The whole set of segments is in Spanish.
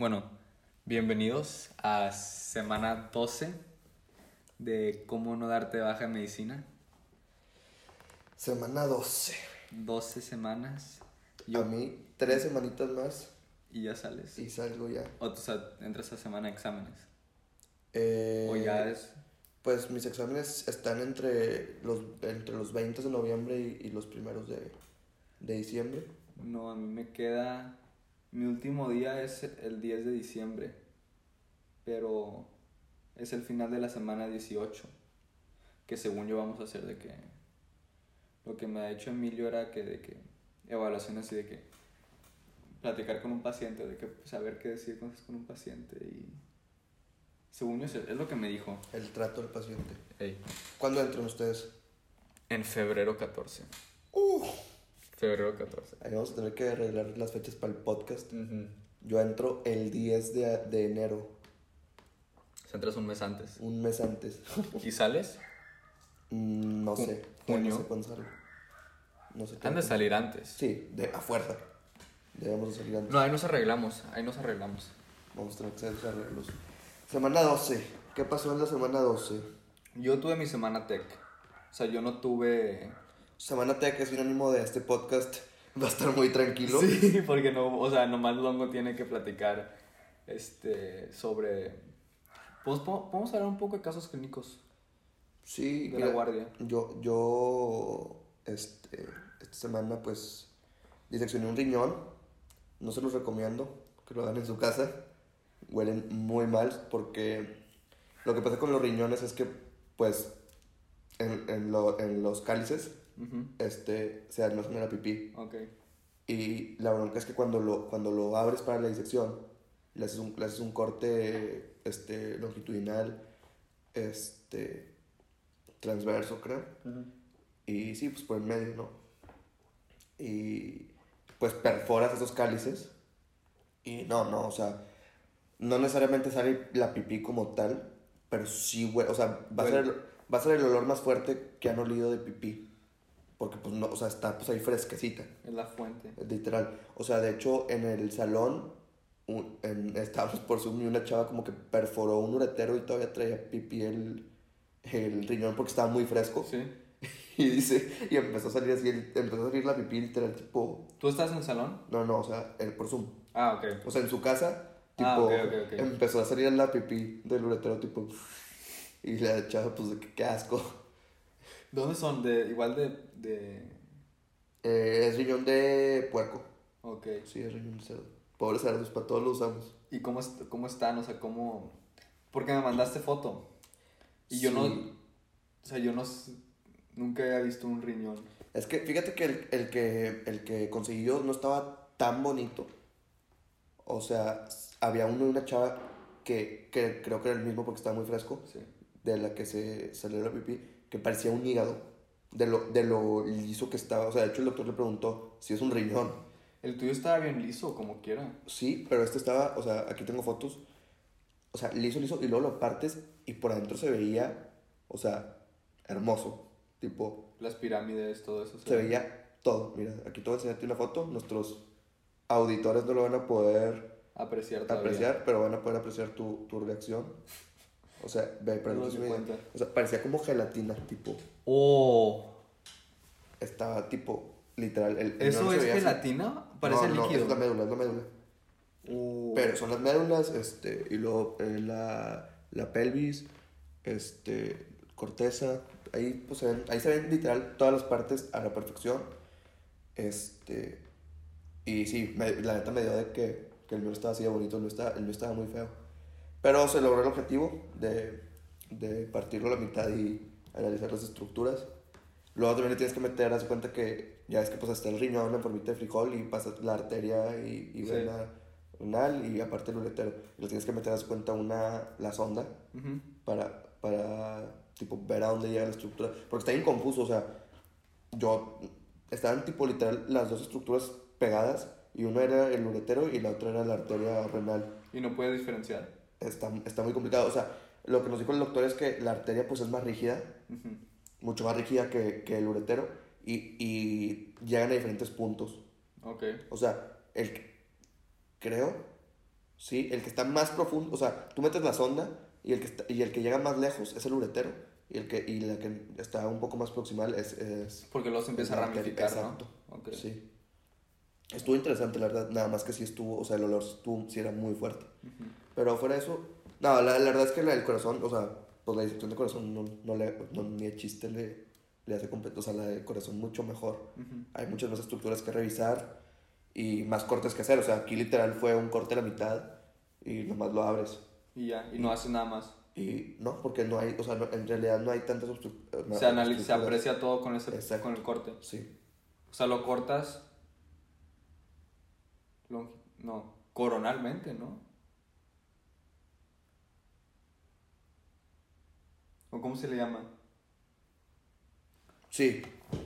Bueno, bienvenidos a semana 12 de cómo no darte baja en medicina. Semana 12. 12 semanas A mí, tres semanitas más y ya sales. y salgo ya. O sea, entras a semana de exámenes. Eh, O ya es... Pues mis exámenes están entre los, entre los 20 de noviembre y, y los primeros de, de diciembre. No, a mí me queda... Mi último día es el 10 de diciembre. Pero es el final de la semana 18. Que según yo vamos a hacer de que... Lo que me ha hecho Emilio era que de que... Evaluaciones así de que... Platicar con un paciente, de que saber qué decir estás con un paciente y... Según yo es es lo que me dijo. El trato del paciente. Ey. ¿Cuándo entran ustedes? En febrero 14. Uh, Febrero 14. ahí vamos a tener que arreglar las fechas para el podcast. Yo entro el 10 de, de enero, Se entras un mes antes. un mes antes. ¿Y sales? Mm, no sé. junio. No sé cuándo salgo. No sé Han de salir antes. Sí, de, a fuerza. Debemos de salir antes. No, ahí nos arreglamos. Ahí nos arreglamos. Vamos a tener que hacer arreglos. Semana 12. ¿Qué pasó en la semana 12? Yo tuve mi semana tech. O sea, yo no tuve. Semana Tech es sinónimo de este podcast. Va a estar muy tranquilo. Sí, porque no. O sea, nomás Longo tiene que platicar. Este. Sobre. Pues po- podemos hablar un poco de casos clínicos. Sí, De la guardia. Yo, yo, este, esta semana, pues, diseccioné un riñón. No se los recomiendo que lo hagan en su casa. Huelen muy mal porque lo que pasa con los riñones es que, pues, en, en, lo- en los cálices, Ujú. este, se almacena la pipí. Y la bronca es que cuando lo, cuando lo abres para la disección, le haces un, le haces un corte este, longitudinal, este, transverso, creo. Y sí, pues por el medio, ¿no? Y pues perforas esos cálices. Y no, no, o sea, no necesariamente sale la pipí como tal, pero sí, güey, o sea, va a, ser va a ser el olor más fuerte que han olido de pipí. Porque pues no, o sea, está pues ahí fresquecita. Es la fuente. Literal. O sea, de hecho, en el salón un- en, estábamos por Zoom y una chava como que perforó un uretero y todavía traía pipí el, el riñón porque estaba muy fresco. Sí. Y dice, y empezó a salir así, el- empezó a salir la pipí literal, tipo, ¿Tú estás en el salón? no, no, o sea, el, por Zoom. Ah, ok. O sea, en su casa, tipo, Ah, ok. empezó a salir la pipí del uretero, tipo, y la chava, pues, qué asco. ¿Dónde son? De, igual de, de... Eh, es riñón de puerco. Ok. Sí, es riñón de cerdo. Pobres cerdos, para todos lo usamos. ¿Y cómo, est- cómo están? O sea, ¿cómo...? Porque me mandaste foto. Y yo no... O sea, yo no... Nunca había visto un riñón. Es que fíjate que el, el que el que conseguí yo no estaba tan bonito. O sea, había uno de una chava que, que creo que era el mismo porque estaba muy fresco, Sí. de la que se salió la pipí, que parecía un hígado, de lo, de lo liso que estaba. O sea, de hecho el doctor le preguntó si es un riñón. El tuyo estaba bien liso, como quiera. Sí, pero este estaba, o sea, aquí tengo fotos. O sea, liso, liso, y luego lo partes y por adentro se veía, o sea, hermoso. Tipo, Las pirámides, todo eso. Se veía todo. Mira, aquí te voy a enseñarte una foto. Nuestros auditores no lo van a poder Apreciar todavía. apreciar, pero van a poder apreciar tu, tu reacción. O sea, ve, pero No no. O sea, parecía como gelatina, tipo. ¡Oh! Estaba tipo, literal. El, el ¿Eso no es veía así. gelatina? Parece no, no, líquido. es la médula, es la médula. Oh. Pero son las médulas, este, y luego eh, la, la pelvis, este, corteza, ahí, pues, se ven, ahí se ven literal todas las partes a la perfección. Este, y sí, me- la neta me dio de que, que el mío estaba así de bonito, el mío estaba, el mío estaba muy feo. Pero se logró el objetivo de, de partirlo a la mitad y analizar las estructuras. Luego también le tienes que meter, haz cuenta que ya es que pues está el riñón en formita de frijol y pasa la arteria y, y Sí. vena renal y aparte el uretero. Y le tienes que meter, haz cuenta, una, la sonda Ujú. para, para tipo ver a dónde llega la estructura. Porque está bien confuso, o sea, yo estaban tipo literal las dos estructuras pegadas y uno era el uretero y la otra era la arteria renal. Y no puedes diferenciar. Está, está muy complicado, o sea, lo que nos dijo el doctor es que la arteria pues es más rígida, Ujú. mucho más rígida que, que el uretero y, y llegan a diferentes puntos. Ok. O sea, el que- creo, Sí, el que está más profundo, o sea, tú metes la sonda y el que, está- y el que llega más lejos es el uretero. Y, el que, y la que está un poco más proximal es... es Porque se empieza a la arteria, ramificar, exacto. ¿no? Ok. Sí. Estuvo interesante, la verdad. Nada más que sí estuvo, o sea, el olor estuvo, sí era muy fuerte. Ujú. Pero fuera de eso, no, la, la verdad es que la del corazón, o sea, pues la disección de corazón no, no le, no, ni de chiste le, le hace completo, o sea, la de corazón mucho mejor. Ujú. Hay muchas más estructuras que revisar y más cortes que hacer, o sea, aquí literal fue un corte a la mitad y nomás lo abres. Y ya, y no hace nada más. Y no, porque no hay, o sea, no- en realidad no hay tantas obstru- eh, Se analiza, se estructuras. aprecia todo con, ese, Exacto. con el corte. Sí, O sea, lo cortas. longi- no, coronalmente, ¿no? ¿O cómo se le llama? sí.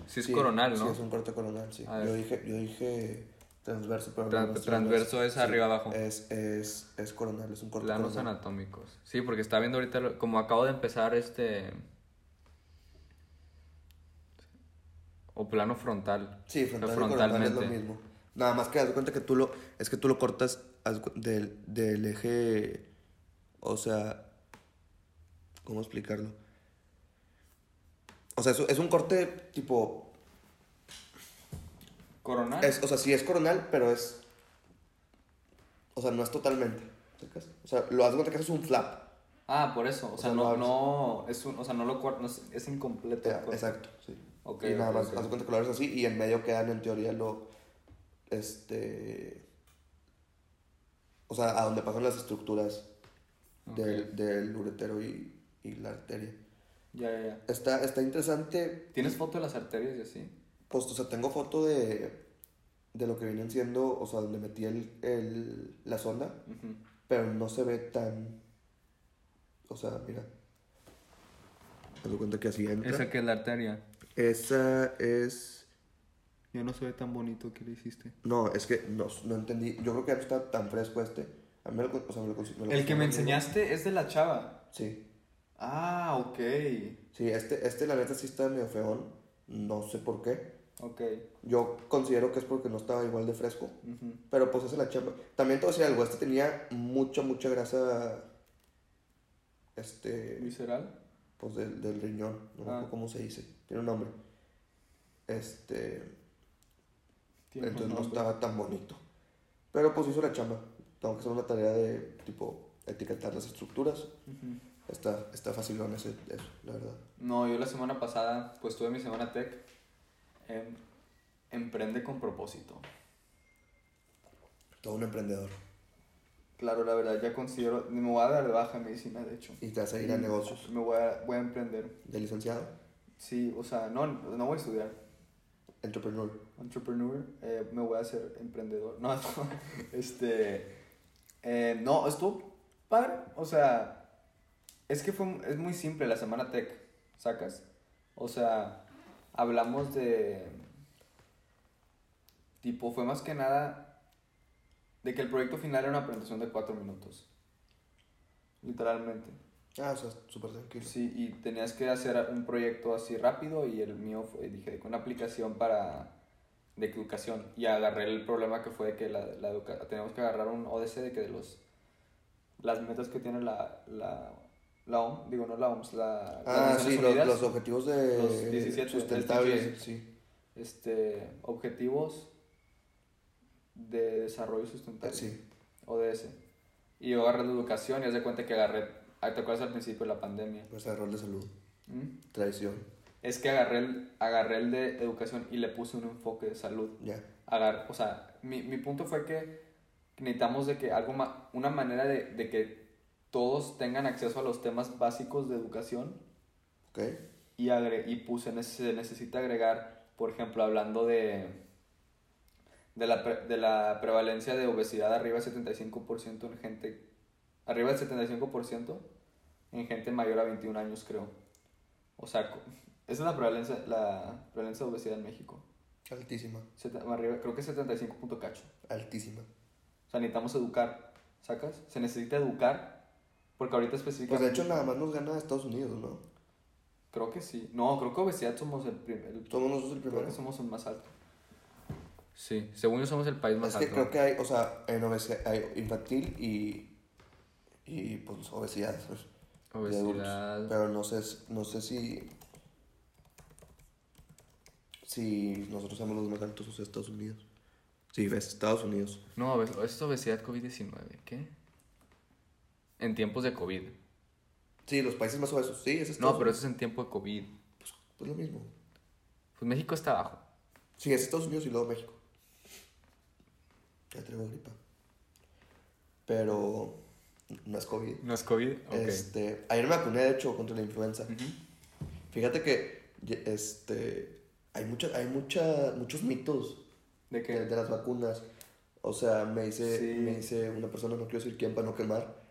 Sí, es sí, coronal, Sí, ¿no? es un corte coronal, sí. Yo dije, yo dije transverso, pero Tran- no es transverso es arriba abajo. Es, es, es coronal, es un corte Planos coronal. anatómicos. Sí, porque está viendo ahorita, lo- como acabo de empezar este... O plano frontal. Sí, frontal, y Frontalmente. coronal es lo mismo. Nada más que haz cuenta que tú lo, es que tú lo cortas del, del eje, o sea, ¿cómo explicarlo? O sea, es, es un corte tipo, Coronal. es, o sea, sí es coronal, pero es, o sea, no es totalmente, ¿sacas? O sea, lo de cuenta que eso es un flap. Ah, por eso. O, O sea, no, no, es un, o sea, no lo cortas, no es, es incompleto. exacto, sí. Ok, y nada más, ok. haz cuenta que lo abres así y en medio quedan en teoría lo, este, o sea, a donde pasan las estructuras del, del uretero y, y la arteria. Ya, ya, ya. Está, está interesante, ¿Tienes foto de las arterias y así? pues, o sea, tengo foto de, de lo que vienen siendo, o sea, donde metí el, el, la sonda, pero no se ve tan, o sea, mira. Haz de cuenta que así entra. Esa que es la arteria. Esa es... Ya no se ve tan bonito que le hiciste. No, es que no, no entendí. Yo creo que ya no está tan fresco este. A mí me lo, con- o sea, me lo, cons- me lo El que me enseñaste es de la chava. Sí. Ah, ok. Sí, este, este la neta sí está medio feón. No sé por qué. Ok. Yo considero que es porque no estaba igual de fresco. Pero pues hace la chamba. También te voy a decir algo. Este tenía mucha, mucha grasa. Este. ¿Visceral? Pues del, del riñón. No me Ah. acuerdo cómo se dice. Tiene un nombre. Este. Tiene Entonces no nombre. estaba tan bonito. Pero pues hizo la chamba. Tengo que hacer una tarea de tipo etiquetar las estructuras. Ujú. Está, está ese, eso, la verdad. No, yo la semana pasada, pues tuve mi semana tech. em, emprende con propósito. Todo un emprendedor. Claro, la verdad, ya considero. Me voy a dar de baja en medicina, de hecho. Y te vas a ir a negocios. Me voy a, voy a emprender. De licenciado. Sí, o sea, no, no voy a estudiar. Entrepreneur. entrepreneur, eh, me voy a hacer emprendedor. No, no, este, eh, no, estuvo padre, o sea, es que fue, es muy simple la semana tech, ¿sacas? O sea, hablamos de, tipo, fue más que nada de que el proyecto final era una presentación de cuatro minutos, literalmente. Ah, o sea, súper tranquilo. Sí, y tenías que hacer un proyecto así rápido y el mío fue, dije, con una aplicación para de educación y agarré el problema que fue de que la, la teníamos que agarrar un ODC de que de los las metas que tiene la, la, la OMS, digo no la OMS, la, Ah, sí, los, objetivos de Los 17, sustentables. Sí. este, objetivos de desarrollo sustentable, sí. ODS. Y yo agarré la educación y haz de cuenta que agarré, ¿te acuerdas al principio de la pandemia? Pues rol de salud. ¿Mm? Tradición. Es que agarré el, agarré el de educación y le puse un enfoque de salud. Ya. Agar, o sea, mi, mi punto fue que necesitamos de que algo ma- una manera de, de que todos tengan acceso a los temas básicos de educación Ok. y, agre, y puse, nece- se necesita agregar, por ejemplo, hablando de, de, la, pre- de la prevalencia de obesidad arriba del 75% en gente, arriba del 75% en gente mayor a 21 años, creo. O sea, esa es la prevalencia, la prevalencia de obesidad en México. Altísima. Sete- arriba, creo que es 75 punto cacho. Altísima. O sea, necesitamos educar, ¿sacas? Se necesita educar, porque ahorita Pues específicamente... de hecho nada más nos gana Estados Unidos, ¿no? Creo que sí. No, creo que obesidad somos el primer... Somos nosotros el Creo primero. que somos el más alto. Sí, según yo somos el país más Es que alto. creo que hay, o sea, en obesidad, hay infantil y, y pues obesidad. pues. Obesidad. Pero no sé, no sé si, si nosotros somos los más altos o sea, Estados Unidos. Sí, ves, Estados Unidos. No, es obesidad COVID-19. ¿Qué? En tiempos de COVID. Sí, los países más obesos, sí, es Estados No, pero eso es en tiempo de COVID. Pues lo mismo. Pues México está abajo. Sí, es Estados Unidos y luego México. Ya traigo gripa. Pero no es COVID. ¿No es COVID? Ok. Este, ayer me vacuné, de hecho, contra la influenza. Fíjate que este, hay, mucha, hay mucha, muchos mitos ¿De qué? de las vacunas. O sea, me dice, Sí. me dice una persona, no quiero decir quién para no quemar,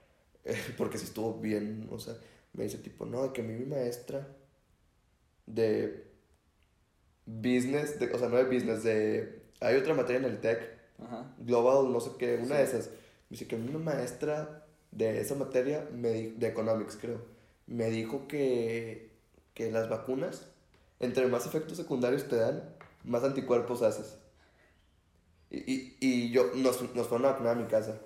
porque si estuvo bien, o sea, me dice tipo, no, que a mí mi maestra de business, de, o sea, no de business, de... Hay otra materia en el TEC. Global, no sé qué, una Sí. de esas. Me dice que una maestra de esa materia, me di- de Economics creo, me dijo que, que las vacunas, entre más efectos secundarios te dan, más anticuerpos haces. Y, y, y yo, nos, nos fueron a vacunar a mi casa.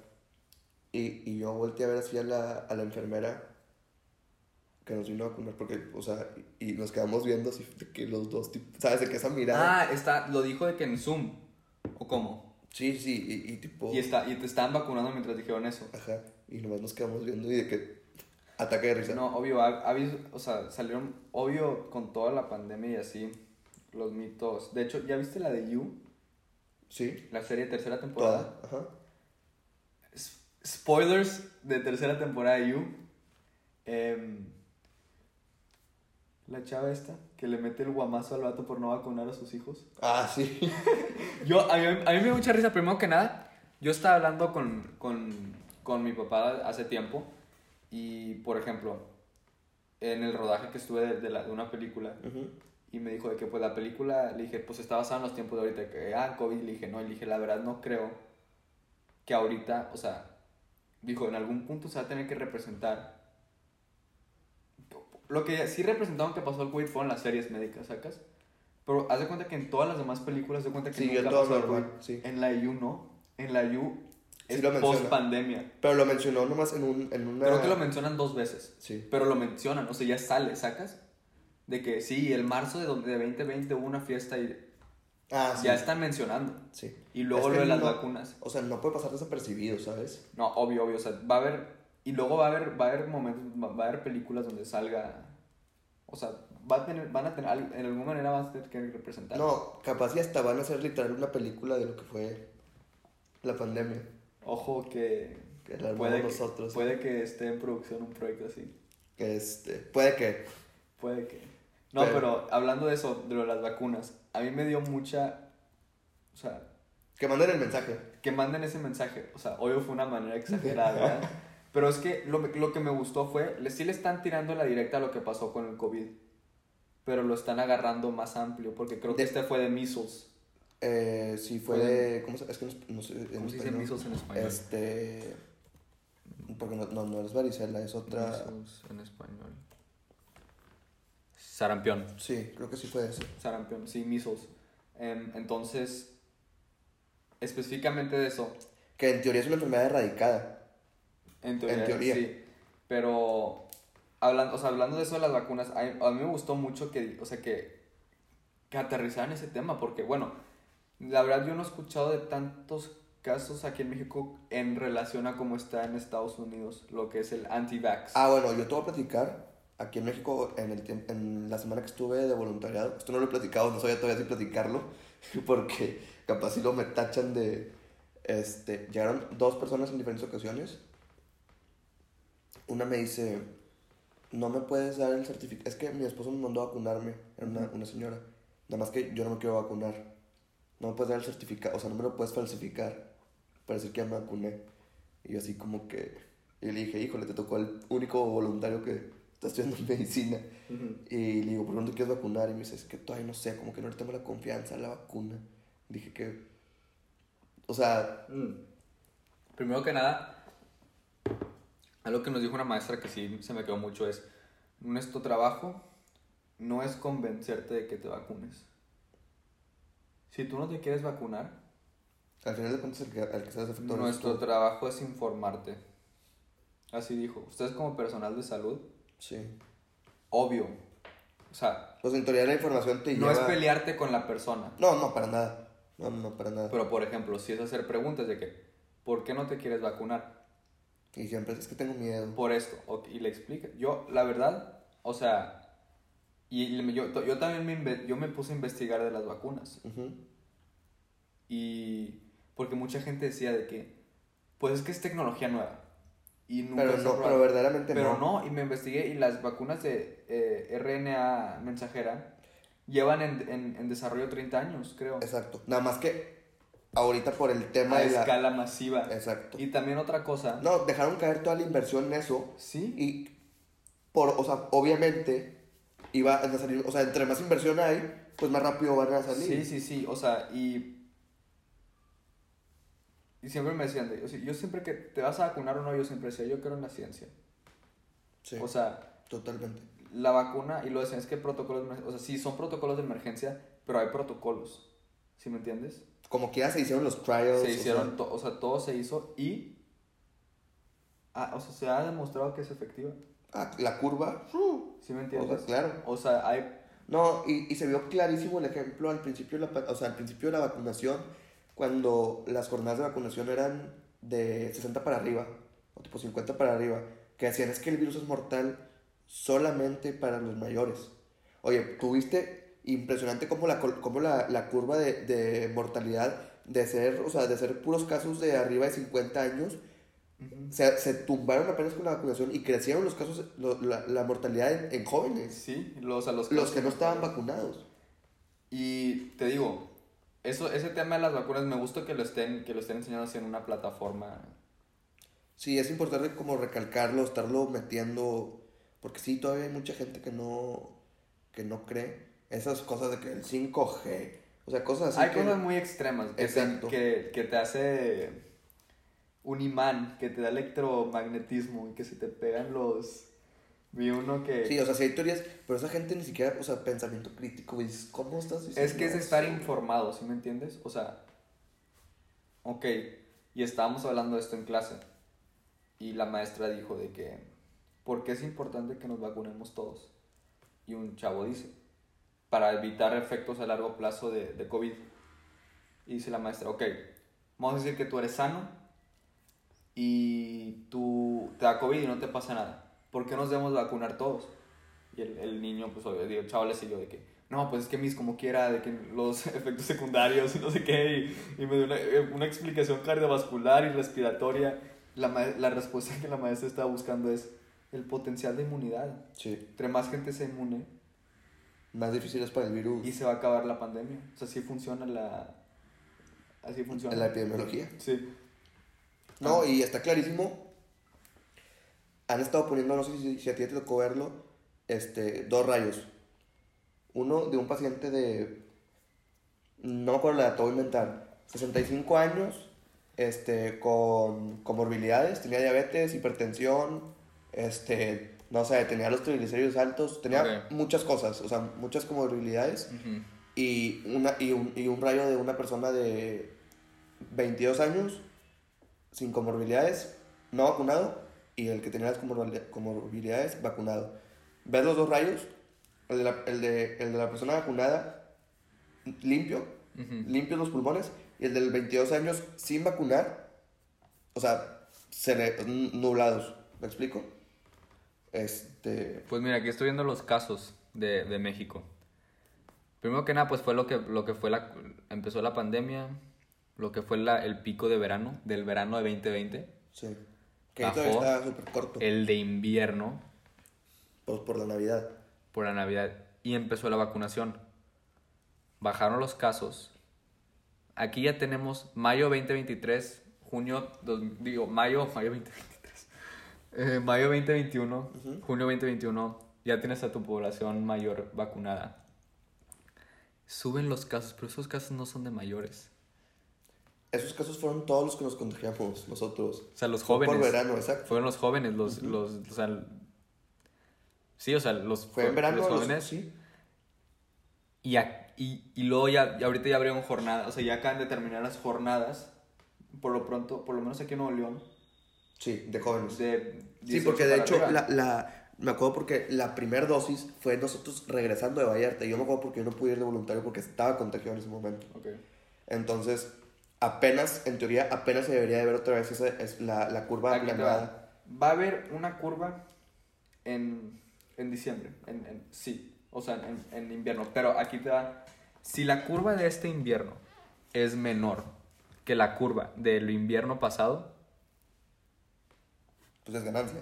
Y, y yo volteé a ver así a la, a la enfermera que nos vino a vacunar, porque, o sea, y, nos quedamos viendo así, de que los dos, tipo, ¿sabes? De que esa mirada. Ah, está, lo dijo de que en Zoom. ¿O cómo? Sí, sí, y, y tipo. Y, está, y te estaban vacunando mientras dijeron eso. Ajá, y nomás nos quedamos viendo y de que ataque de risa. No, obvio, ha- ha o sea, salieron, obvio, con toda la pandemia y así, los mitos. De hecho, ¿ya viste la de You? Sí, La serie de tercera temporada. toda. Ajá. Spoilers de tercera temporada de You. Em, la chava esta, que le mete el guamazo al vato por no vacunar a sus hijos. Ah, sí. Yo, a mí, a mí me dio mucha risa, primero que nada, yo estaba hablando con, con, con mi papá hace tiempo y, por ejemplo, en el rodaje que estuve de, de la- de una película y me dijo de que pues la película, le dije, pues está basada en los tiempos de ahorita, que, ah, COVID, le dije, no, le dije, la verdad no creo que ahorita, o sea, dijo, en algún punto se va a tener que representar. Lo que sí representaron que pasó el COVID fueron las series médicas, ¿sacas? Pero haz de cuenta que en todas las demás películas, haz de cuenta que Siguió nunca todo pasó el sí. En la EU no, en la Sí es lo menciona. post pandemia. Pero lo mencionó nomás en, un, en una... Creo que lo mencionan dos veces. Sí. Pero lo mencionan, o sea, ya sale, ¿sacas? De que sí, el marzo de, de 2020 hubo una fiesta y Ah, sí. ya están mencionando. Sí. Y luego Es lo de las no- vacunas. O sea, no puede pasar desapercibido, ¿sabes? No, obvio, obvio, o sea, va a haber... Y luego va a haber, va a haber momentos, va a haber películas donde salga... O sea, va a tener, van a tener, en alguna manera van a tener que representar. No, capaz y hasta van a hacer literal una película de lo que fue la pandemia. Ojo que... Que la armamos Puede que, puede que esté en producción un proyecto así. Este, puede que... Puede que. No, Pero- pero, hablando de eso, de lo de las vacunas, a mí me dio mucha. O sea, Que manden el mensaje. que manden ese mensaje. O sea, obvio fue una manera exagerada, ¿verdad? Pero es que lo, lo que me gustó fue, sí le están tirando la directa a lo que pasó con el COVID. Pero lo están agarrando más amplio, porque creo que De- este fue de measles. Eh, sí, fue Fue- de... ¿Cómo se, es que no, no sé... en ¿Cómo se dice measles en español? Este... Porque no, no, no es varicela, es otra... Measles en español. Sarampión. Sí, creo que sí fue ese. Sarampión, sí, measles. Em, entonces, específicamente de eso, Que en teoría es una enfermedad erradicada. En teoría, teoría. sí. Pero hablando, o sea, hablando de eso de las vacunas, a, a mí me gustó mucho que, o sea, que, que aterrizaran ese tema, porque bueno, la verdad yo no he escuchado de tantos casos aquí en México en relación a cómo está en Estados Unidos, lo que es el anti-vax. Ah, bueno, yo te voy a platicar. Aquí en México, en, el en la semana que estuve de voluntariado, esto no lo he platicado, no sabía todavía si platicarlo, porque capaz si lo me tachan de... Este, llegaron dos personas en diferentes ocasiones. Una me dice, no me puedes dar el certificado, es que mi esposo me mandó a vacunarme, era una, una señora, nada más que yo no me quiero vacunar. No me puedes dar el certificado, o sea, no me lo puedes falsificar para decir que ya me vacuné. Y yo así como que... Y le dije, híjole, te tocó el único voluntario que está estudiando medicina. Y le digo, ¿por qué no te quieres vacunar? Y me dice, es que todavía no sé, como que no le tengo la confianza a la vacuna. Dije que... O sea, Mm. Primero que nada, algo que nos dijo una maestra que sí se me quedó mucho es, nuestro trabajo no es convencerte de que te vacunes. Si tú no te quieres vacunar, Al final de cuentas, el que, el que eres Nuestro trabajo es informarte. Así dijo. Ustedes como personal de salud, Sí. obvio. O sea, Pues en teoría la información te no lleva... es pelearte con la persona. No, no, para nada. No, no, para nada. Pero, por ejemplo, si es hacer preguntas de que, ¿por qué no te quieres vacunar? Y siempre es que tengo miedo. Por esto. y le explica. Yo, la verdad, o sea, y, yo, yo también me, yo me puse a investigar de las vacunas. Y porque mucha gente decía de que, pues es que es tecnología nueva. Y nunca Pero no, pero verdaderamente Pero no. no, y me investigué y las vacunas de eh, RNA mensajera llevan en, en, en desarrollo 30 años, creo. Exacto. Nada más que ahorita por el tema a de la... escala masiva. Exacto. Y también otra cosa. No, dejaron caer toda la inversión en eso Sí. y por, o sea, obviamente iba a salir, o sea, entre más inversión hay, pues más rápido van a salir. Sí, sí, sí. O sea, y. Y siempre me decían, de, o sea, yo siempre que te vas a vacunar o no, yo siempre decía, yo creo en la ciencia. Sí, O sea, totalmente. la vacuna, y lo decían, es que protocolos, o sea, sí, son protocolos de emergencia, pero hay protocolos. ¿Sí me entiendes? Como que ya se hicieron los trials. se o hicieron, sea, to- o sea, todo se hizo y. ah, o sea, se ha demostrado que es efectiva. ah, la curva. uh, ¿Sí me o entiendes? sea, claro. O sea, hay. No, y, y se vio clarísimo el ejemplo al principio, de la, o sea, al principio de la vacunación, cuando las jornadas de vacunación eran de 60 para arriba, o tipo 50 para arriba, que decían es que el virus es mortal solamente para los mayores. Oye, tuviste impresionante como la, como la, la curva de, de mortalidad de ser, o sea, de ser puros casos de arriba de 50 años, Ujú. se, se tumbaron apenas con la vacunación y crecieron los casos, lo- la, la mortalidad en, en jóvenes, Sí, los, a los, los que no estaban vacunados. Y te digo, eso, ese tema de las vacunas me gusta que lo estén, que lo estén enseñando así en una plataforma. Sí, es importante como recalcarlo, estarlo metiendo, porque sí, todavía hay mucha gente que no, que no cree esas cosas de que el 5G, o sea, cosas así Hay que... cosas muy extremas que te, Exacto. que, que te hace un imán, que te da electromagnetismo y que se te pegan los... Vi uno que... Sí, o sea, sí hay teorías, pero esa gente ni siquiera, o sea, pensamiento crítico, güey, ¿cómo estás diciendo Es que es estar informado, ¿sí me entiendes? O sea, ok, y estábamos hablando de esto en clase y la maestra dijo de que, ¿por qué es importante que nos vacunemos todos? Y un chavo dice, para evitar efectos a largo plazo de, de COVID. Y dice la maestra, ok, vamos a decir que tú eres sano y tú te da COVID y no te pasa nada. ¿Por qué nos debemos vacunar todos? Y el, el niño, pues obvio, el chavo le siguió de que, no, pues es que mis como quiera, de que los efectos secundarios y no sé qué, y, y me dio una, eh, una explicación cardiovascular y respiratoria. La, la respuesta que la maestra estaba buscando es el potencial de inmunidad. Sí, Entre más gente sea inmune más difícil es para el virus, y se va a acabar la pandemia. O sea, así funciona la... Así funciona. la epidemiología. Sí. No, y está clarísimo. Han estado poniendo, no sé si, si a ti te tocó verlo, este, dos rayos. Uno de un paciente de, no me acuerdo la edad, te voy a inventar, 65 años, este, con comorbilidades, tenía diabetes, hipertensión, este, no sé, tenía los triglicéridos altos, tenía muchas cosas, o sea, muchas comorbilidades y, una, y, un, y un rayo de una persona de 22 años, sin comorbilidades, no vacunado, y el que tenía las comorbil- comorbilidades, vacunado. Ves los dos rayos, el de la, el de, el de la persona vacunada, limpio, Ujú. limpios los pulmones, y el del 22 años sin vacunar, o sea, se le, nublados, ¿me explico? Este, Pues mira, aquí estoy viendo los casos de, de México. Primero que nada, pues fue lo que, lo que fue la... Empezó la pandemia, lo que fue la, el pico de verano, del verano de 2020, sí, que ahí todavía Bajó. está súper corto, el de invierno pues por la Navidad. por la Navidad y empezó la vacunación. Bajaron los casos. Aquí ya tenemos mayo 2023, junio, dos- digo, mayo, mayo 2023, eh, mayo 2021, Ujú. junio 2021, ya tienes a tu población mayor vacunada. Suben los casos, pero esos casos no son de mayores. Esos casos fueron todos los que nos contagiamos nosotros. O sea, los Fue jóvenes. Por verano, exacto. Fueron los jóvenes, los, los, o sea, sí, o sea, los, Fue en verano. los los- jóvenes. sí. Y, a- y, y luego ya, ahorita ya abrieron jornadas, o sea, ya acaban de terminar las jornadas por lo pronto, por lo menos aquí en Nuevo León, Sí, de jóvenes. de Sí, 18 porque de hecho, la, la, me acuerdo porque la primera dosis fue nosotros regresando de Vallarta. Y yo me acuerdo porque yo no pude ir de voluntario porque estaba contagiado en ese momento. Ok. Entonces, apenas, en teoría, apenas se debería de ver otra vez esa, es la, la curva aplanada. va. Va a haber una curva en, en diciembre. En, en- sí, o sea, en, en invierno. Pero aquí te va. Si la curva de este invierno es menor que la curva del invierno pasado, Pues es ganancia.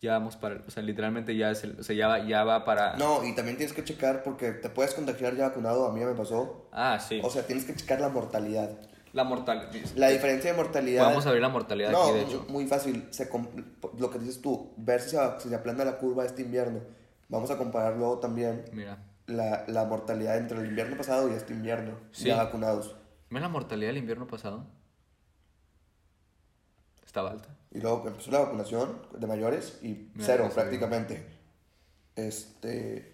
ya vamos para. el- O sea, literalmente ya, es el- o sea, ya, va, ya va para. No, y también tienes que checar porque te puedes contagiar ya vacunado. A mí ya me pasó. Ah, sí. O sea, tienes que checar la mortalidad. La mortalidad. La diferencia de mortalidad. Vamos a ver la mortalidad no, aquí, de hecho. muy fácil. Se lo que dices tú, ver si se, si se aplana la curva este invierno. Vamos a comparar luego también Mira. la, la mortalidad entre el invierno pasado y este invierno. Sí. Ya vacunados. ¿Ven la mortalidad del invierno pasado? Estaba alta. Y luego empezó la vacunación de mayores y Mira, cero prácticamente. Este,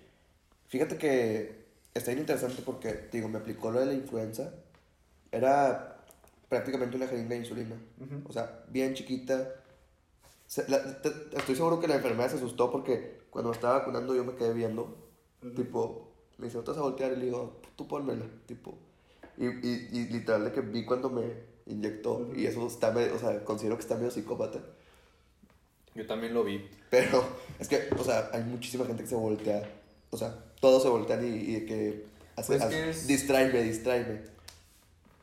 fíjate que está bien interesante porque, te digo, me aplicó lo de la influenza. Era prácticamente una jeringa de insulina. O sea, bien chiquita. Se- la- te- estoy seguro que la enfermera se asustó porque cuando me estaba vacunando yo me quedé viendo. Tipo, me dice, ¿no te vas a voltear? Y le digo, tú pónmela. Tipo, y, y, y literal que vi cuando me inyectó. Y eso está, medio- o sea, considero que está medio psicópata. Yo también lo vi. Pero es que, o sea, hay muchísima gente que se voltea. O sea, todos se voltean y, y que... Hace, Pues hace- que es- Distráeme, distráeme.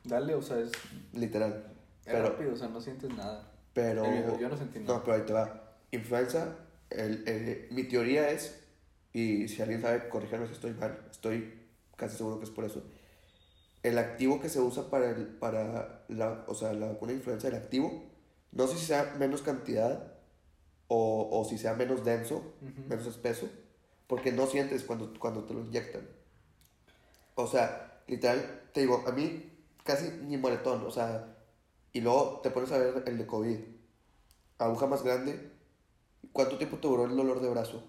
Dale, o sea, es, Literal. es Pero, rápido, o sea, no sientes nada. pero... Eh, yo no sentí nada. No, pero ahí te va. Influenza, el, el- mi teoría es, y si alguien sabe corrígeme si estoy mal, estoy casi seguro que es por eso. El activo que se usa para, el, para la, o sea, la vacuna de influenza, el activo, no sé si sea menos cantidad o, o si sea menos denso, Ujú. menos espeso, porque no sientes cuando, cuando te lo inyectan. O sea, literal, te digo, a mí casi ni moretón, o sea, y luego te pones a ver el de COVID, aguja más grande, ¿cuánto tiempo te duró el dolor de brazo?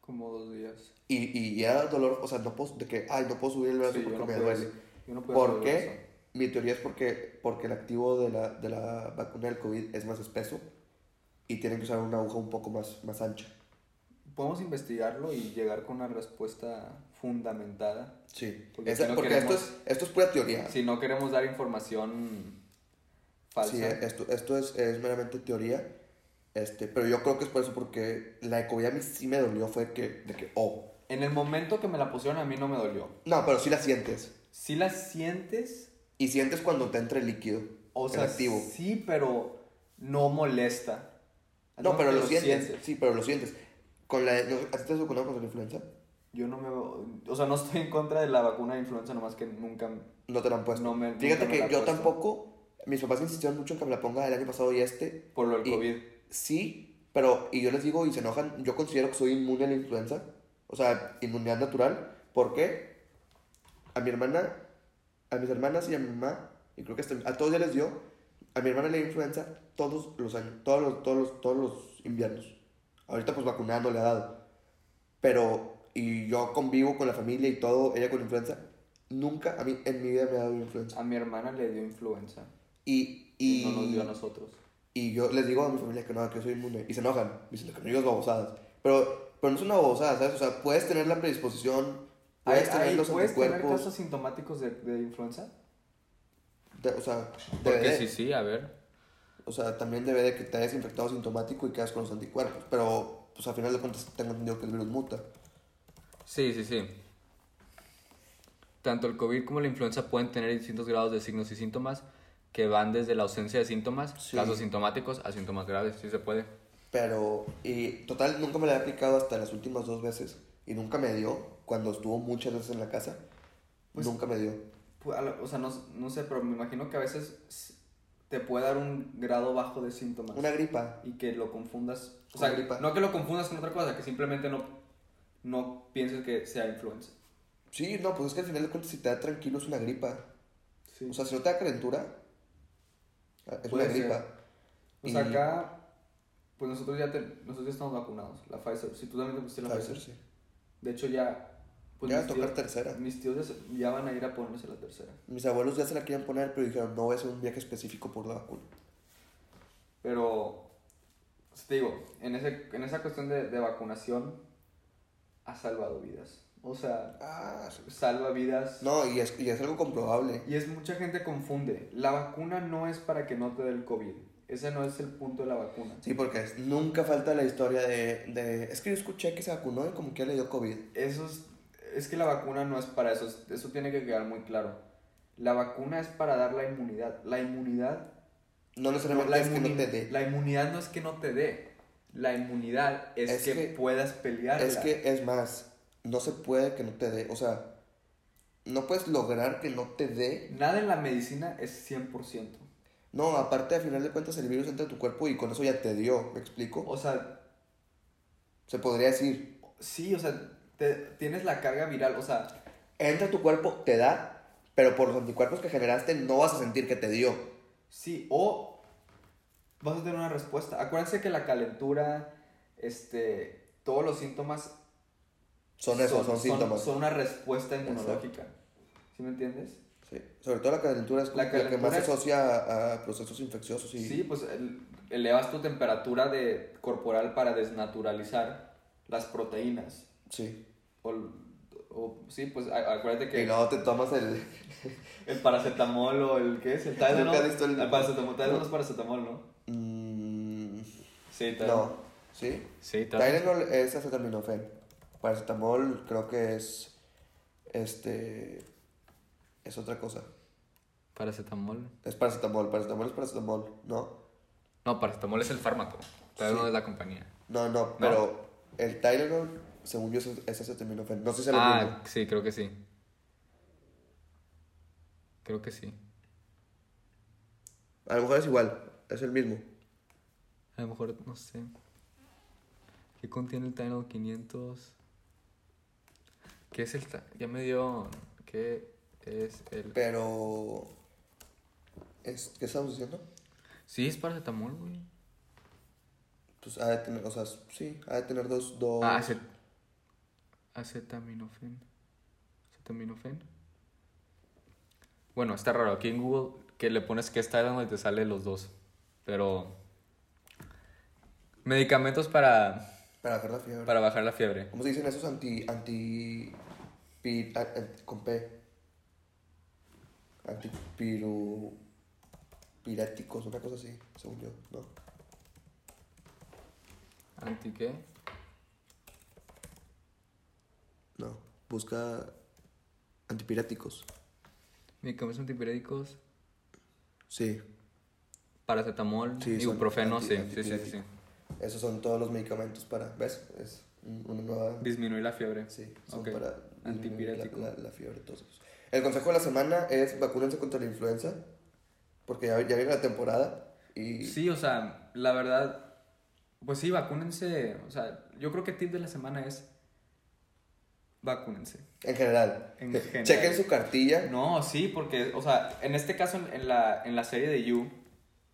Como dos días. Y, y era dolor, o sea, no puedo, de que, ay, no puedo subir el brazo Sí, porque no me duele. no ¿Por qué? Mi teoría es porque, porque el activo de la, de la vacuna del COVID es más espeso y tienen que usar una aguja un poco más, más ancha. Podemos investigarlo y llegar con una respuesta fundamentada. Sí, Porque si no porque queremos- esto, es, esto es pura teoría. Si no queremos dar información falsa. Sí, esto, esto es, es meramente teoría. Este, pero yo creo que es por eso, porque la de COVID a mí sí me dolió, fue que, de que, oh. En el momento que me la pusieron a mí no me dolió. No, pero sí la sientes. Si la sientes, Y sientes cuando te entra el líquido, o sea, activo. sí, pero no molesta. No, pero que lo, sientes. Sí, pero lo sientes. Con la, no, ¿A ti te has vacunado contra la influenza? Yo no me... O sea, no estoy en contra de la vacuna de influenza, nomás que nunca... No te la han puesto. No me- Fíjate me que la yo puesto. tampoco, mis papás insistieron mucho en que me la ponga el año pasado y este. Por lo del Y- COVID. Sí, pero, y yo les digo, y se enojan, yo considero que soy inmune a la influenza. O sea, inmunidad natural. ¿Por qué? A mi hermana, a mis hermanas y a mi mamá, y creo que hasta a todos ya les dio, a mi hermana le dio influenza todos los años, todos los, todos los, todos los inviernos. Ahorita pues vacunando le ha dado. Pero, y yo convivo con la familia y todo, ella con influenza. Nunca a mí en mi vida me ha dado influenza. A mi hermana le dio influenza. Y, Y y, no nos dio a nosotros. y yo les digo a mi familia que no, que yo soy inmune. Y se enojan, diciendo que no digas babosadas. Pero, pero no es una babosada, ¿sabes? O sea, puedes tener la predisposición, puedes ¿Hay- tener hay- los ¿Puedes tener anticuerpos. casos sintomáticos de, de influenza? de- o sea, Porque de- sí, sí, a ver. O sea, también debe de que te hayas infectado sintomático y quedas con los anticuerpos. Pero, pues al final de cuentas, tengo entendido que el virus muta. Sí, sí, sí. Tanto el COVID como la influenza pueden tener distintos grados de signos y síntomas que van desde la ausencia de síntomas, Sí. casos sintomáticos, a síntomas graves, sí se puede. Pero, y total, nunca me la he aplicado hasta las últimas dos veces. Y nunca me dio, cuando estuvo muchas veces en la casa. Pues- nunca me dio. Pu- a lo- O sea, no, no sé, pero me imagino que a veces te puede dar un grado bajo de síntomas. Una gripa. Y que lo confundas. O sea, gripa. no que lo confundas con otra cosa, que simplemente no, no pienses que sea influenza. Sí, no, pues es que al final de cuentas, si te da tranquilo, es una gripa. Sí. O sea, si no te da calentura, es Puede una gripa. O sea, Y- acá, pues nosotros ya, te- nosotros ya estamos vacunados, la Pfizer. Si tú también te pusiste la Pfizer. Pfizer, sí. De hecho, ya Pues ya va a tocar tíos- tercera. Mis tíos ya van a ir a ponerse la tercera. Mis abuelos ya se la quieren poner, pero dijeron, no hacer un viaje específico por la vacuna. Pero, te digo, en, ese, en esa cuestión de, de vacunación, ha salvado vidas. O sea, Ah, salva vidas. No, y es, y es algo comprobable. Y es mucha gente confunde. La vacuna no es para que no te dé el COVID. Ese no es el punto de la vacuna. Sí, porque es- nunca falta la historia de, de... Es que yo escuché que se vacunó y como que le dio COVID. Eso es, es que la vacuna no es para eso. es- Eso tiene que quedar muy claro. La vacuna es para dar la inmunidad. La inmunidad No No, necesariamente la, es que no te dé. la inmunidad no es que no te dé. La inmunidad es, Es que, que- puedas pelear. Es que es más, no se puede que no te dé. O sea, no puedes lograr que no te dé. Nada en la medicina es 100%. No, aparte, al final de cuentas, el virus entra en tu cuerpo y con eso ya te dio. ¿Me explico? O sea, Se podría decir, sí, o sea, te- tienes la carga viral. O sea, entra tu cuerpo, te da, pero por los anticuerpos que generaste no vas a sentir que te dio. sí, o vas a tener una respuesta. Acuérdense que la calentura, este, todos los síntomas Son esos, son, síntomas. Son una respuesta inmunológica. ¿Sí me entiendes? Sí. Sobre todo la calentura es La la, que calentura más se asocia a, procesos infecciosos y Sí, pues el- elevas tu temperatura de corporal para desnaturalizar las proteínas. sí. O, o- sí, pues acuérdate que Y luego te tomas el... el paracetamol o el ¿qué es? El Tylenol. Nunca he visto el- el paracetamol, Tylenol No. es paracetamol, ¿no? Mm, Sí, Tylenol. no, ¿sí? Sí, Tylenol es acetaminofén. Paracetamol creo que es... Este... Es otra cosa. Paracetamol. Es paracetamol, paracetamol es paracetamol, ¿no? No, paracetamol es el fármaco. Tylenol es la compañía. No, no, pero el Tylenol, según yo, es, acetaminofén. No sé si es lo mismo. Ah, sí, creo que sí. Creo que sí. A lo mejor es igual, es el mismo. A lo mejor, no sé. ¿Qué contiene el Tylenol 500? ¿Qué es el... Ya me dio... ¿Qué es el...? Pero... Es, ¿Qué estamos diciendo? Sí, es paracetamol, güey. Pues ha de tener, o sea, sí, ha de tener dos, dos... Ah. Acetaminofén. Acetaminofén. Bueno, está raro. Aquí en Google que le pones que es Tylenol y te sale los dos. Pero... Medicamentos para, Para bajar la fiebre. para bajar la fiebre. ¿Cómo se dicen esos anti... anti... pi- a- anti- con P? Antipiru... Piréticos, una cosa así, según yo, ¿no? ¿Anti qué? No, busca antipiréticos. Medicamentos antipiréticos. Sí, Paracetamol, Sí, ibuprofeno, anti- sí, sí, sí, sí, esos son todos los medicamentos para... ¿Ves? Es un- una nueva... Disminuir la fiebre. Sí, son para Antipirético. La, la, la fiebre, todos esos. El consejo de la semana es vacúnense contra la influenza, porque ya, ya viene la temporada y... Sí, o sea, la verdad, pues sí, vacúnense. O sea, yo creo que el tip de la semana es vacúnense. En general. En general. Chequen su cartilla. No, sí, porque, o sea, en este caso, en, la, en la serie de You,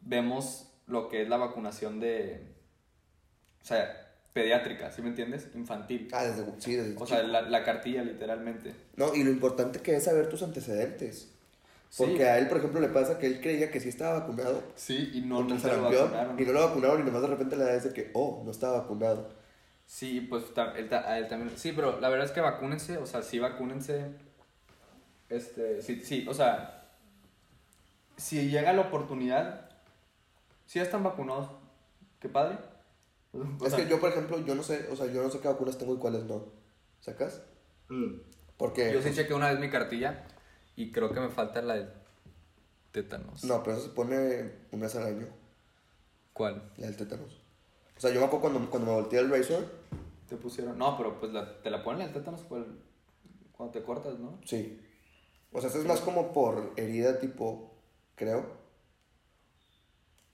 vemos lo que es la vacunación de, o sea, pediátrica, ¿sí me entiendes? Infantil. Ah, desde... Sí, desde O sea, la, la cartilla, literalmente. No, y lo importante que es saber tus antecedentes. Sí. Porque a él, por ejemplo, le pasa que él creía que sí estaba vacunado Sí, y no, nunca lo vacunaron. y no lo vacunaron y nomás de repente le da ese que, oh, no estaba vacunado. Sí, pues él, él también. Sí, pero la verdad es que vacúnense, o sea, sí vacúnense. Este, sí, sí, o sea, si llega la oportunidad, si ya están vacunados, qué padre. O es sea, que yo, por ejemplo, yo no sé, o sea, yo no sé qué vacunas tengo y cuáles no. ¿Sacas? Porque... yo sí chequé una vez mi cartilla y creo que me falta la de tétanos. No, pero eso se pone un mes al año, ¿Cuál? la del tétanos. O sea, yo me acuerdo cuando, cuando me volteé el Razor, Te pusieron. No, pero pues la- te la ponen el tétanos por el- cuando te cortas, ¿no? sí. O sea, esto es más como por herida tipo, creo.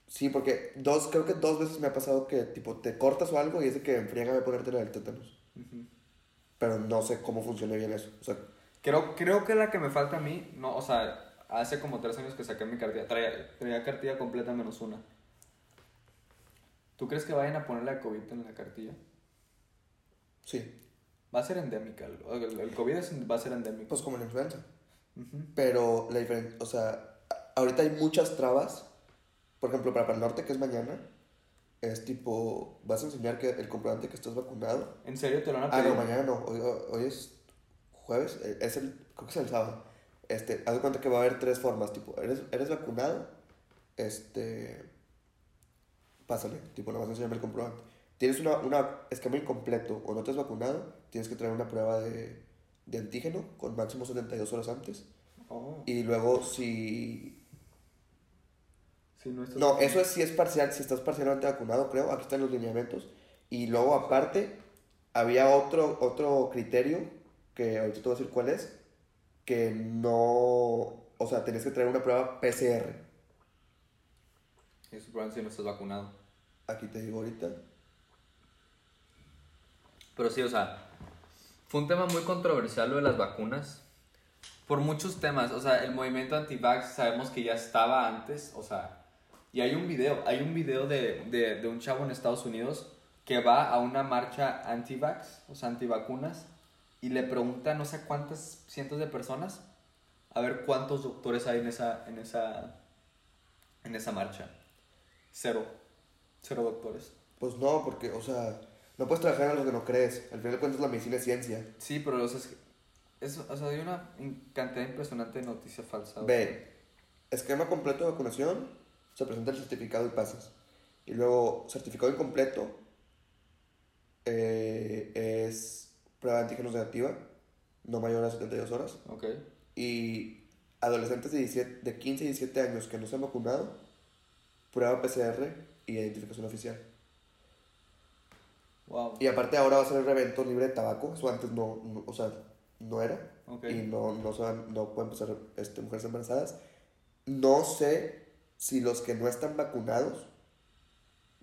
Sí, porque dos, creo que dos veces me ha pasado que tipo te cortas o algo y es de que enfriega a ponerte la del tétanos. Pero no sé cómo funciona bien eso. O sea, Creo, creo que la que me falta a mí, no, o sea, hace como tres años que saqué mi cartilla, traía, traía cartilla completa menos una. ¿Tú crees que vayan a poner la COVID en la cartilla? sí. Va a ser endémica. El, COVID es- va a ser endémico. Pues como la influenza. Ujú. Pero la diferencia, o sea, ahorita hay muchas trabas. Por ejemplo, para el norte, que es mañana, es tipo, vas a enseñar que el comprobante que estás vacunado. ¿En serio te lo van a Ah, pedir? no, mañana no. Hoy, hoy es jueves, eh, es el, creo que es el sábado. Este, haz de cuenta que va a haber tres formas, tipo, eres, eres vacunado, este, pásale, tipo, nada más enseñame el comprobante. Tienes una, una esquema incompleto o no te has vacunado, tienes que traer una prueba de, de antígeno con máximo 72 horas antes. Oh. Y luego si... Sí, no, estás- No, eso es si es parcial, si estás parcialmente vacunado, creo, aquí están los lineamientos. Y luego aparte, había otro, otro criterio, que ahorita te voy a decir cuál es, que no... O sea, tenías que traer una prueba PCR. Eso probablemente si no estás vacunado. Aquí te digo ahorita. Pero sí, o sea, fue un tema muy controversial lo de las vacunas. Por muchos temas, o sea, el movimiento anti-vax sabemos que ya estaba antes, o sea, y hay un video, hay un video de, de, de un chavo en Estados Unidos que va a una marcha anti-vax, o sea, antivacunas, y le pregunta no sé cuántas cientos de personas a ver cuántos doctores hay en esa, en esa, en esa marcha. Cero, cero doctores. Pues no, porque, o sea, no puedes trabajar en algo que no crees. Al final de cuentas la medicina es ciencia. Sí, pero o sea, es, es- o sea, hay una cantidad impresionante de noticias falsas. Ve, esquema completo de vacunación, se presenta el certificado y pasas. Y luego, certificado incompleto eh, es prueba de antígenos negativa, no mayor a 72 horas. Ok. Y adolescentes de, 17 de 15 y 17 años que no se han vacunado, prueba PCR y identificación oficial. Wow. Y aparte ahora va a ser el evento libre de tabaco, eso antes no, no- o sea, no era. Ok. Y no, no, se van- no pueden pasar este, mujeres embarazadas. No sé si los que no están vacunados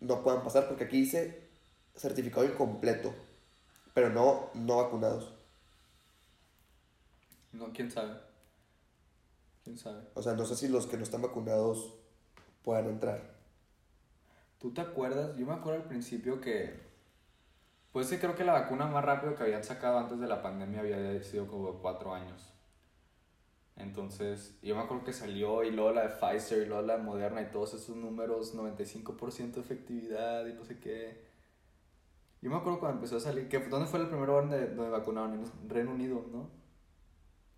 no puedan pasar, porque aquí dice certificado incompleto, pero no, no vacunados. No, quién sabe. Quién sabe. O sea, no sé si los que no están vacunados puedan entrar. ¿Tú te acuerdas? Yo me acuerdo al principio que. Pues sí, creo que la vacuna más rápido que habían sacado antes de la pandemia había sido como cuatro años. Entonces, yo me acuerdo que salió y luego la de Pfizer y luego la de Moderna y todos esos números, 95% de efectividad y no sé qué. Yo me acuerdo cuando empezó a salir, que, ¿dónde fue el primer lugar donde, donde vacunaron? En Reino Unido, ¿no?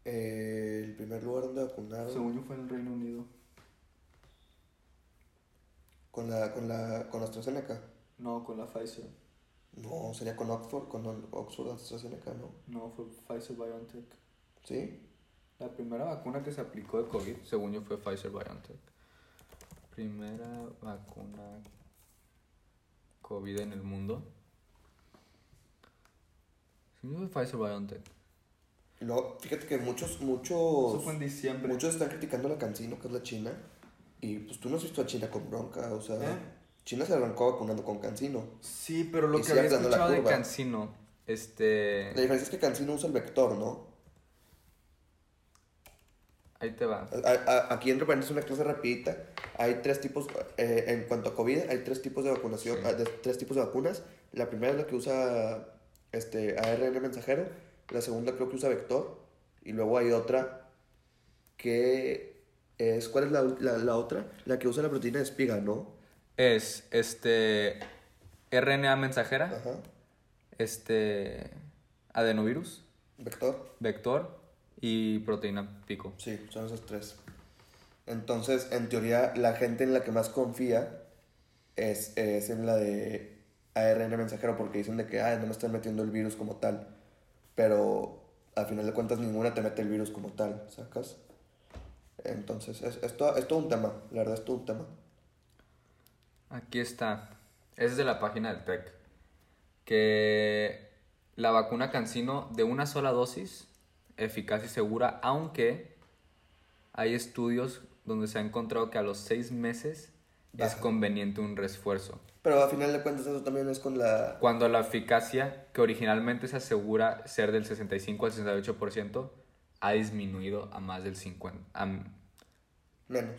Eh, el primer lugar donde vacunaron Según yo fue en el Reino Unido. Con la, con la, con AstraZeneca. No, con la Pfizer. No, sería con Oxford, con Oxford AstraZeneca, ¿no? No, fue Pfizer BioNTech. ¿Sí? La primera vacuna que se aplicó de COVID, según yo, fue Pfizer BioNTech. Primera vacuna COVID en el mundo. Según yo, fue Pfizer BioNTech. Luego, fíjate que muchos, Eso muchos... fue en diciembre. Muchos están criticando a la Cancino, que es la China. Y pues tú no has visto a China con bronca, o sea, ¿Eh? China se arrancó vacunando con Cancino. Sí, pero lo que había escuchado de. Cancino, este... La diferencia es que Cancino usa el vector, ¿no? Ahí te va. A- a- aquí en repente es una clase rapidita. Hay tres tipos, eh, en cuanto a COVID, hay tres tipos de vacunación, Sí. ah, de- tres tipos de vacunas. La primera es la que usa este, ARN mensajero, la segunda creo que usa vector, y luego hay otra que es, ¿cuál es la, la, la otra? La que usa la proteína de espiga, ¿no? Es, este... RNA mensajera, Ajá, este... Adenovirus, vector. vector y proteína pico. Sí, son esas tres. Entonces, en teoría, la gente en la que más confía es, es en la de ARN mensajero, porque dicen de que, ah, no me están metiendo el virus como tal. Pero al final de cuentas, ninguna te mete el virus como tal, ¿sacas? Entonces, es, es, todo, es todo un tema, la verdad es todo un tema. Aquí está. Es de la página del TEC. Que la vacuna Cancino de una sola dosis, eficaz y segura, aunque hay estudios donde se ha encontrado que a los seis meses es Baja. conveniente un refuerzo. Pero al final de cuentas, eso también es con la. Cuando la eficacia, que originalmente se asegura ser del 65 al 68%, ha disminuido a más del 50%. A, Menos.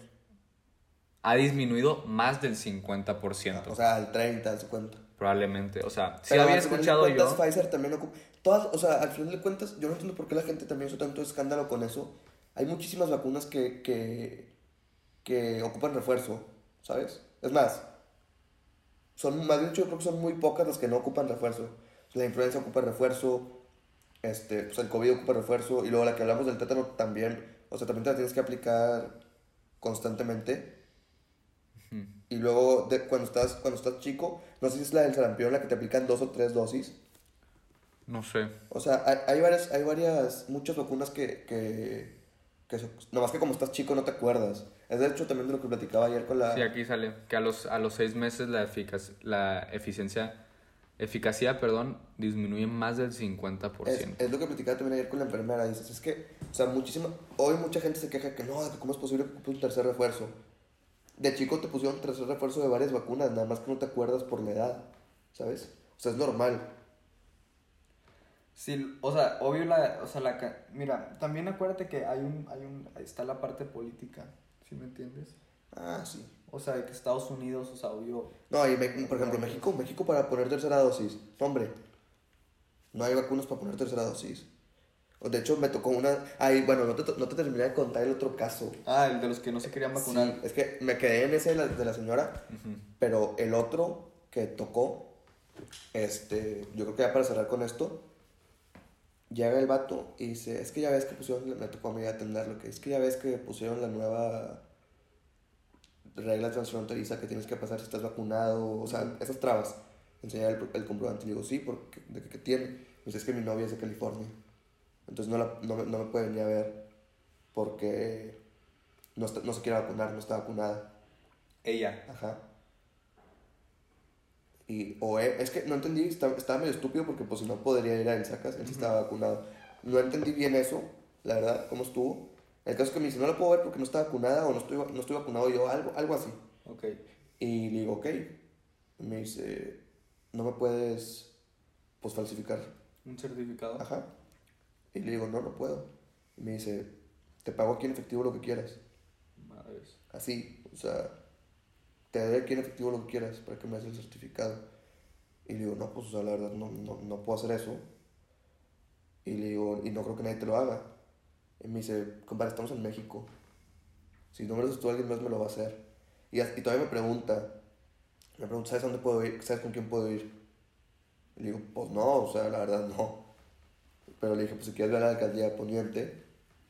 ha disminuido más del 50%. O sea, al 30, al 50. probablemente. O sea, si había al final de cuentas, yo. Pfizer también ocupa. Todas, o sea, al final de cuentas, yo no entiendo por qué la gente también hizo tanto escándalo con eso. Hay muchísimas vacunas que, que, que ocupan refuerzo, ¿sabes? Es más, son, más bien yo creo que son muy pocas las que no ocupan refuerzo. La influenza ocupa refuerzo, este, pues el COVID ocupa refuerzo, y luego la que hablamos del tétano también, o sea, también te la tienes que aplicar constantemente. Y luego, de, cuando, estás, cuando estás chico, no sé si es la del sarampión la que te aplican dos o tres dosis. No sé. O sea, hay, hay varias, hay varias, muchas vacunas que, que, que son- nomás que como estás chico no te acuerdas. Es de hecho también de lo que platicaba ayer con la... Sí, aquí sale que a los, a los seis meses la, eficac la eficiencia, eficacia perdón, disminuye más del 50%. Es, es lo que platicaba también ayer con la enfermera. Dices, es que, o sea, muchísima. Hoy mucha gente se queja que no, cómo es posible que ocupes un tercer refuerzo. De chico te pusieron tercer refuerzo de varias vacunas, nada más que no te acuerdas por la edad, ¿sabes? O sea, es normal. Sí, o sea, obvio la, o sea, la, ca- mira, también acuérdate que hay un, hay un, ahí está la parte política, ¿sí me entiendes? Ah, sí. O sea, de que Estados Unidos, o sea, obvio, No, y Me- por ejemplo, México, México para poner tercera dosis. No, Hombre, no hay vacunas para poner tercera dosis. De hecho, me tocó una. Ay, bueno, no te, no te terminé de contar el otro caso. ah, el de los que no se querían vacunar. Sí, es que me quedé en ese de la, de la señora, Ujú. pero el otro que tocó, este, yo creo que ya para cerrar con esto, llega el vato y dice, es que ya ves que pusieron, me tocó a mí atenderlo, que es que ya ves que pusieron la nueva regla transfronteriza que tienes que pasar si estás vacunado, o sea, esas trabas. Enseñar el, el comprobante, y digo, sí, porque, ¿de qué, tiene? Dice, es que mi novia es de California, entonces no, la, no, me- no me puede venir a ver porque no, está- no se quiere vacunar, no está vacunada. Ella. Ajá. Y, o e- es que no entendí, estaba, estaba medio estúpido porque pues si no podría ir a él, sacas, él sí estaba vacunado. No entendí bien eso, la verdad, cómo estuvo. El caso es que me dice, no la puedo ver porque no está vacunada o no estoy, no estoy vacunado yo, algo, algo así. Ok. Y le digo, ok. Me dice, no me puedes, pues, falsificar. Un certificado. Ajá. Y le digo, no, no puedo. Y me dice, te pago aquí en efectivo lo que quieras. Madres. Así, o sea, te doy aquí en efectivo lo que quieras para que me hagas el certificado. Y le digo, no, pues, o sea, la verdad, no, no, no puedo hacer eso. Y le digo, y no creo que nadie te lo haga. Y me dice, compadre, estamos en México. Si no me lo haces tú, alguien más me lo va a hacer. Y, y todavía me pregunta, me pregunta, ¿sabes dónde puedo ir? ¿Sabes con quién puedo ir? Y le digo, pues no, o sea, la verdad no. Pero le dije, pues si quieres ver a la alcaldía poniente,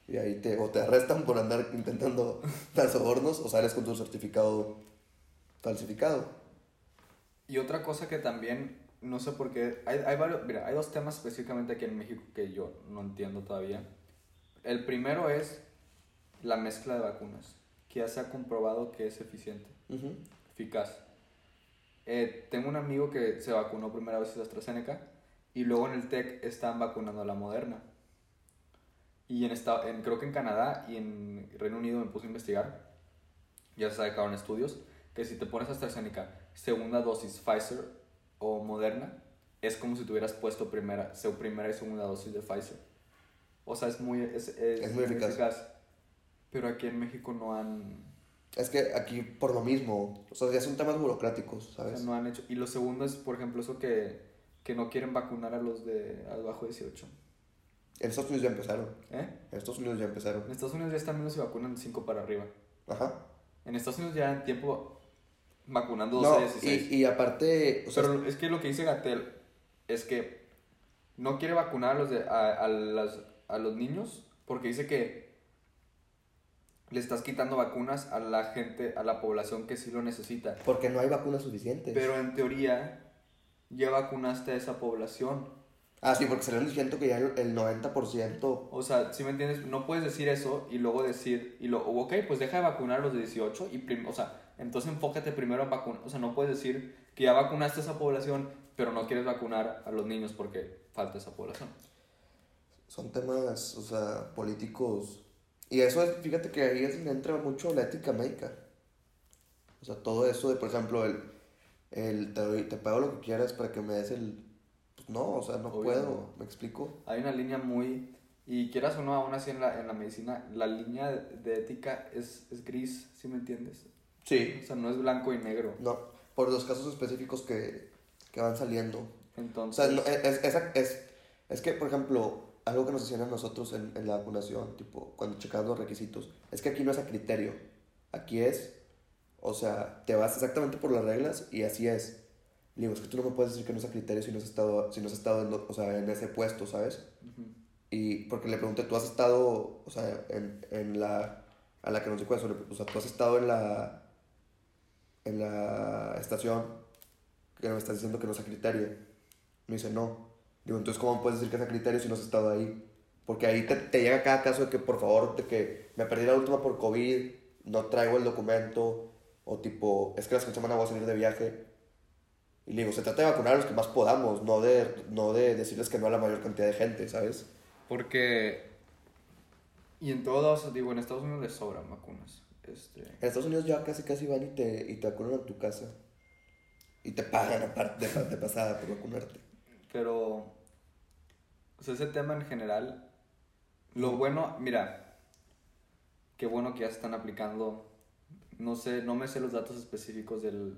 y ahí te, o te arrestan por andar intentando dar sobornos, o sales con tu certificado falsificado. Y otra cosa que también, no sé por qué, hay, hay varios, mira, hay dos temas específicamente aquí en México que yo no entiendo todavía. El primero es la mezcla de vacunas, que ya se ha comprobado que es eficiente, eficaz. Eh, tengo un amigo que se vacunó primera vez de AstraZeneca y luego en el TEC están vacunando a la Moderna. Y en, esta, en creo que en Canadá y en Reino Unido me puse a investigar, ya se sacaron estudios, que si te pones AstraZeneca, segunda dosis Pfizer o Moderna, es como si tuvieras puesto primera, se- primera y segunda dosis de Pfizer. O sea, es muy, es, es, Es muy eficaz. Pero aquí en México no han, Es que aquí por lo mismo, o sea, ya son temas burocráticos, o sea, ¿sabes? no han hecho. Y lo segundo es, por ejemplo, eso que, que no quieren vacunar a los de abajo de 18. En Estados Unidos ya empezaron. ¿Eh? En Estados Unidos ya empezaron. En Estados Unidos ya están viendo si vacunan de 5 para arriba. Ajá. En Estados Unidos ya en tiempo vacunando No, 12 a 16. y, y aparte, o sea, Pero es que lo que dice Gatel es que no quiere vacunar a los, de, a, a las- a los niños porque dice que le estás quitando vacunas a la gente, a la población que sí lo necesita. porque no hay vacunas suficientes. Pero en teoría ya vacunaste a esa población. Ah, sí, porque salieron diciendo que ya el, el 90%. O sea, si me entiendes, no puedes decir eso y luego decir, y lo, ok, pues deja de vacunar a los de 18 y, prim- o sea, entonces enfócate primero en vacunar. O sea, no puedes decir que ya vacunaste a esa población, pero no quieres vacunar a los niños porque falta esa población. Son temas, o sea, políticos. Y eso es, fíjate que ahí es donde entra mucho la ética médica. O sea, todo eso de, por ejemplo, el, el te, doy- te pago lo que quieras para que me des el... Pues no, o sea, no Obvio puedo, no. ¿me explico? Hay una línea muy, y quieras o no, aún así en la, en la medicina, la línea de, de ética es, es gris, ¿sí me entiendes? Sí. O sea, no es blanco y negro. No, por los casos específicos que, que van saliendo. O Entonces, sea, no, es, es, es, es que, por ejemplo, algo que nos decían a nosotros en, en la vacunación, tipo, cuando checamos los requisitos, es que aquí no es a criterio. Aquí es, o sea, te vas exactamente por las reglas y así es. Le Digo, es que tú no me puedes decir que no es a criterio si no has estado, si no has estado en, lo- o sea, en ese puesto, ¿sabes? ujú. Y porque le pregunté, ¿tú has estado, o sea, en, en la, a la que nos dijo eso, o sea, tú has estado en la, en la estación que me estás diciendo que no es a criterio? Me dice, no. Digo, entonces, ¿cómo puedes decir que es a criterio si no has estado ahí? Porque ahí te, te llega cada caso de que, por favor, de que me perdí la última por COVID, no traigo el documento, o tipo, es que la siguiente semana voy a salir de viaje. Y le digo, se trata de vacunar a los que más podamos, no de, no de decirles que no a la mayor cantidad de gente, ¿sabes? Porque. Y en todos, digo, en Estados Unidos les sobran vacunas. Este. En Estados Unidos ya casi casi van y te, y te vacunan a tu casa. Y te pagan aparte de, de pasada por vacunarte. Pero. O sea, ese tema en general. Lo bueno, mira. Qué bueno que ya se están aplicando. No sé, no me sé los datos específicos del,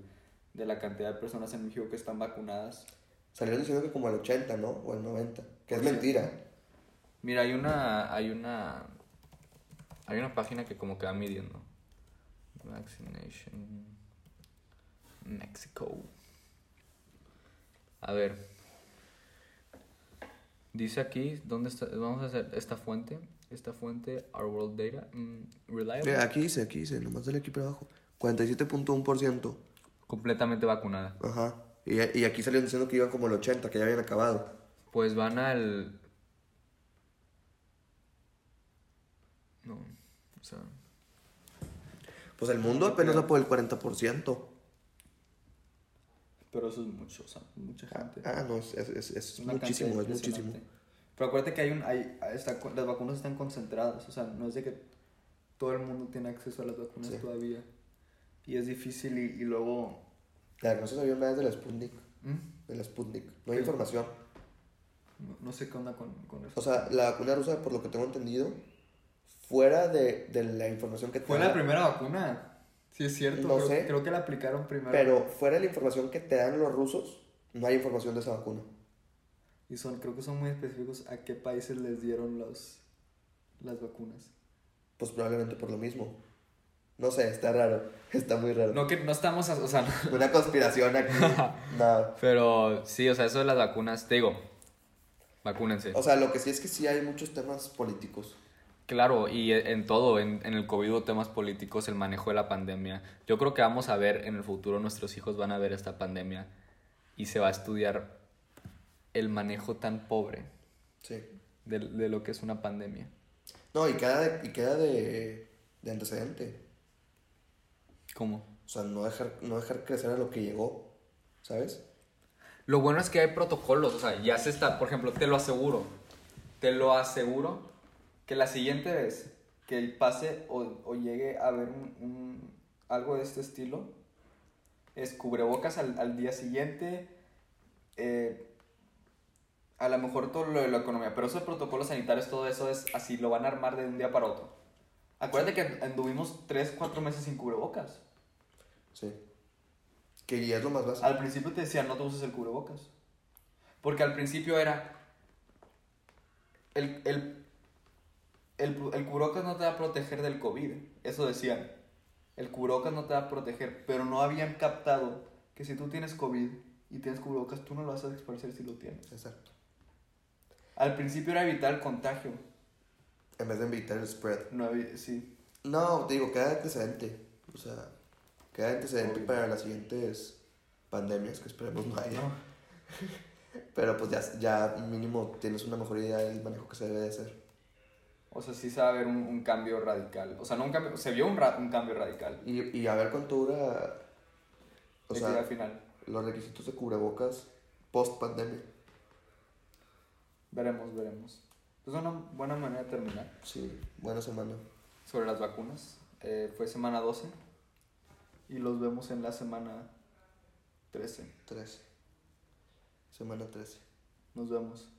de la cantidad de personas en México que están vacunadas. Salieron diciendo que como el 80, ¿no? O el 90. Que es Pues mentira. Mira, hay una. Hay una. Hay una página que como que va midiendo. Vaccination. Mexico. A ver. Dice aquí, ¿dónde está? Vamos a hacer esta fuente. Esta fuente, Our World Data. mm, reliable. Mira, aquí dice, aquí dice, nomás dale aquí para abajo. 47.1%. Completamente vacunada. Ajá. Y, y aquí salieron diciendo que iban como el 80, que ya habían acabado. Pues van al. No, o sea. Pues el mundo apenas va por el 40%. Pero eso es mucho, o sea, mucha gente. Ah, no, es, muchísimo, es muchísimo. Pero acuérdate que hay un, hay, está, las vacunas están concentradas, o sea, no es de que todo el mundo tiene acceso a las vacunas Sí. todavía. Y es difícil y, y luego... Ya, no se sabía nada de la Sputnik. ¿Mm? De la Sputnik. No hay Sí. información. No, no sé qué onda con, con eso. O sea, la vacuna rusa, por lo que tengo entendido, fuera de, de la información que Fue la primera vacuna. Sí, es cierto. No creo, sé. creo que la aplicaron primero. Pero fuera de la información que te dan los rusos, no hay información de esa vacuna. Y son, creo que son muy específicos a qué países les dieron los, las vacunas. Pues probablemente por lo mismo. No sé, está raro. Está muy raro. No, que no estamos, a- o sea, no- Una conspiración aquí. Nada. Pero sí, o sea, eso de las vacunas, te digo, vacúnense. O sea, lo que sí es que sí hay muchos temas políticos. Claro, y e- en todo, en, en el COVID hubo temas políticos, el manejo de la pandemia. Yo creo que vamos a ver en el futuro, nuestros hijos van a ver esta pandemia y se va a estudiar el manejo tan pobre Sí. de, de lo que es una pandemia. No, y queda de, y queda de, de antecedente. ¿Cómo? O sea, no dejar, no dejar crecer a lo que llegó. ¿Sabes? Lo bueno es que hay protocolos, o sea, ya se está, por ejemplo, te lo aseguro, te lo aseguro que la siguiente vez que pase o, o llegue a ver un, un- algo de este estilo, es cubrebocas al, al día siguiente, eh, a lo mejor todo lo de la economía, pero esos protocolos sanitarios, todo eso es así, lo van a armar de un día para otro. Acuérdate que anduvimos 3, 4 meses sin cubrebocas. Sí. Que ya es lo más básico. Al principio te decían no te uses el cubrebocas. Porque al principio era. El, el, el, el cubrebocas no te va a proteger del COVID. Eso decían. El cubrebocas no te va a proteger. Pero no habían captado que si tú tienes COVID y tienes cubrebocas, tú no lo vas a expresar si lo tienes. Exacto. Al principio era evitar el contagio. En vez de evitar el spread. No sí. No, te digo, queda de antecedente. O sea, queda de antecedente Obvio. para las siguientes pandemias que esperemos no haya. No. Pero pues ya, ya mínimo tienes una mejor idea del manejo que se debe de hacer. O sea, sí se va a ver un, un cambio radical. O sea, no un cambio. Se vio un, ra- un cambio radical. Y, y a ver cuánto dura. O al sea, final. los requisitos de cubrebocas post pandemia. Veremos, veremos. Es una buena manera de terminar. Sí, buena semana. sobre las vacunas. Eh, fue semana 12 y los vemos en la semana 13. 13. Semana 13. Nos vemos.